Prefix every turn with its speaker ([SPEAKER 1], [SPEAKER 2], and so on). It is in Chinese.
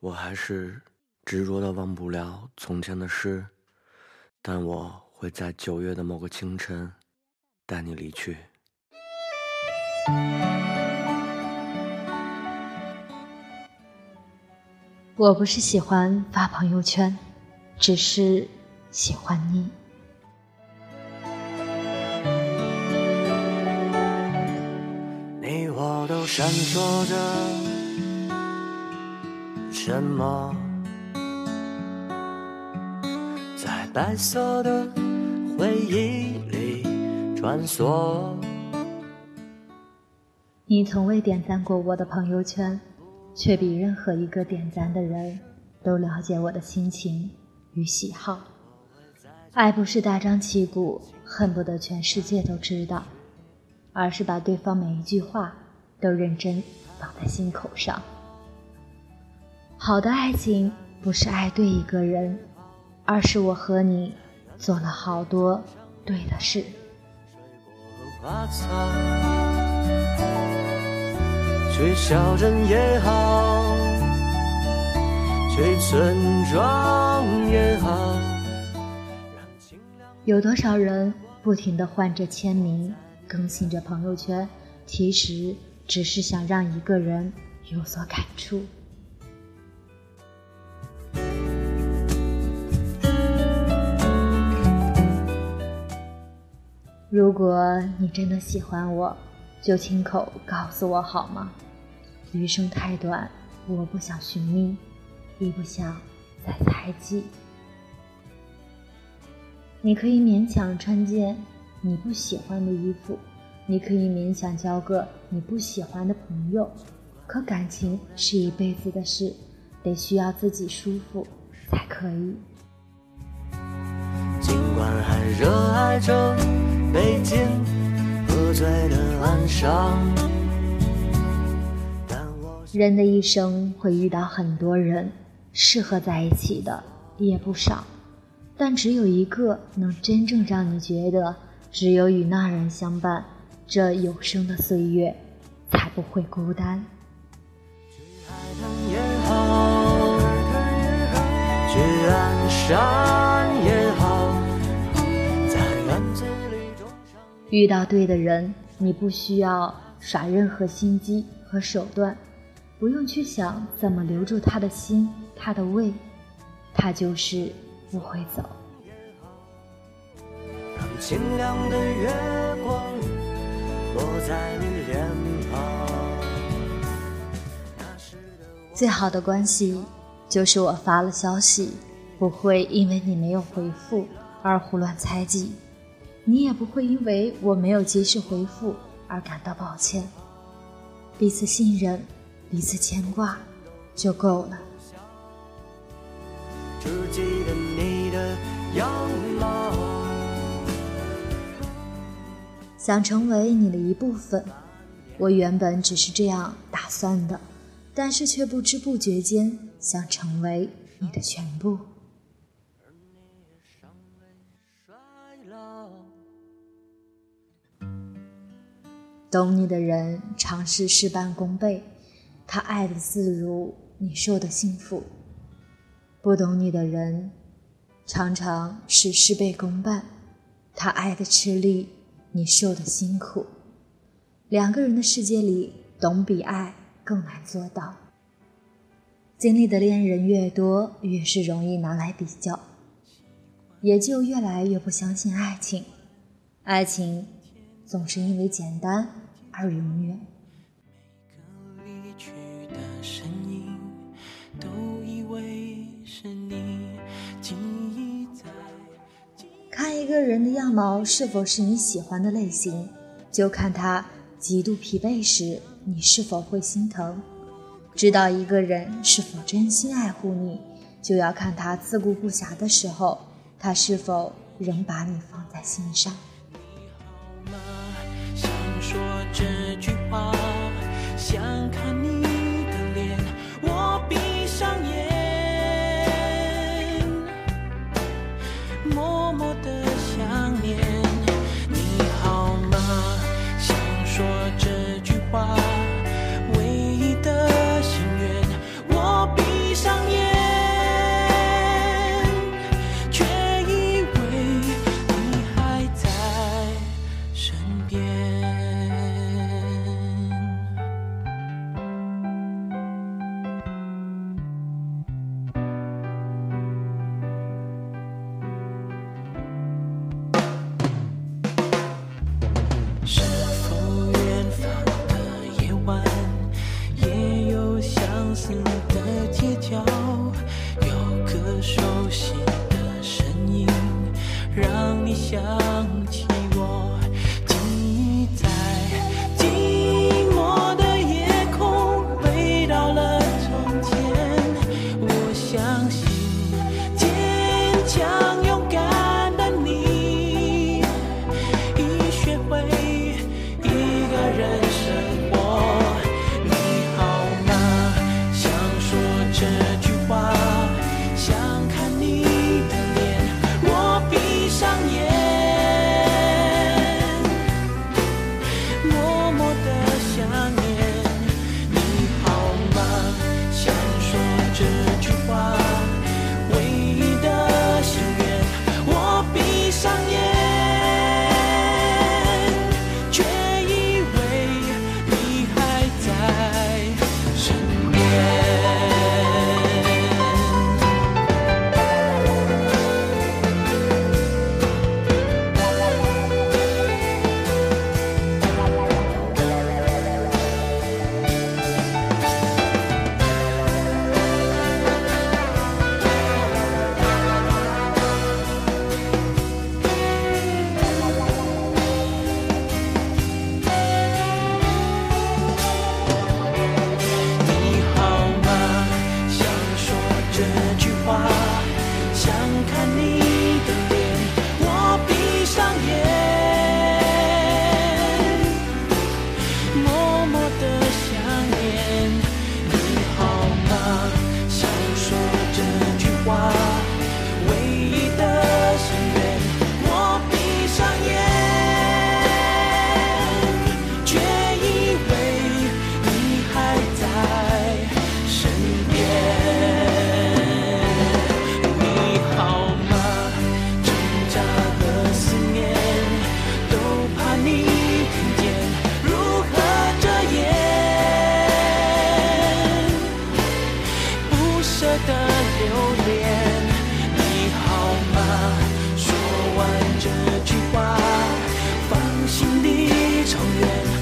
[SPEAKER 1] 我还是执着的忘不了从前的事，但我会在九月的某个清晨带你离去。
[SPEAKER 2] 我不是喜欢发朋友圈，只是喜欢你。
[SPEAKER 1] 你我都闪烁着。什么？在白色的回忆里穿梭。
[SPEAKER 2] 你从未点赞过我的朋友圈，却比任何一个点赞的人都了解我的心情与喜好。爱不是大张旗鼓，恨不得全世界都知道，而是把对方每一句话都认真放在心口上。好的爱情不是爱对一个人，而是我和你做了好多对的事。
[SPEAKER 1] 去小镇也好，去村庄也好。
[SPEAKER 2] 有多少人不停的换着签名，更新着朋友圈，其实只是想让一个人有所感触。如果你真的喜欢我，就亲口告诉我好吗？余生太短，我不想寻觅，亦不想再猜忌。你可以勉强穿件你不喜欢的衣服，你可以勉强交个你不喜欢的朋友，可感情是一辈子的事，得需要自己舒服才可以。
[SPEAKER 1] 尽管还热爱着。北京喝醉的晚上。
[SPEAKER 2] 人的一生会遇到很多人，适合在一起的也不少，但只有一个能真正让你觉得，只有与那人相伴，这有生的岁月才不会孤单。
[SPEAKER 1] 去海滩也好。
[SPEAKER 2] 去岸上也遇到对的人，你不需要耍任何心机和手段，不用去想怎么留住他的心、他的胃，他就是不会走。最好的关系，就是我发了消息，不会因为你没有回复而胡乱猜忌。你也不会因为我没有及时回复而感到抱歉。彼此信任，彼此牵挂，就够了。想成为你的一部分，我原本只是这样打算的，但是却不知不觉间想成为你的全部。懂你的人常是事半功倍，他爱的自如，你受的幸福；不懂你的人，常常是事倍功半，他爱的吃力，你受的辛苦。两个人的世界里，懂比爱更难做到。经历的恋人越多，越是容易拿来比较，也就越来越不相信爱情。爱情。总是因为简单而永远。看一个人的样貌是否是你喜欢的类型，就看他极度疲惫时，你是否会心疼。知道一个人是否真心爱护你，就要看他自顾不暇的时候，他是否仍把你放在心上。
[SPEAKER 3] 你好吗说这句话想看你的脸我闭上眼默默的想念。你想起我。长远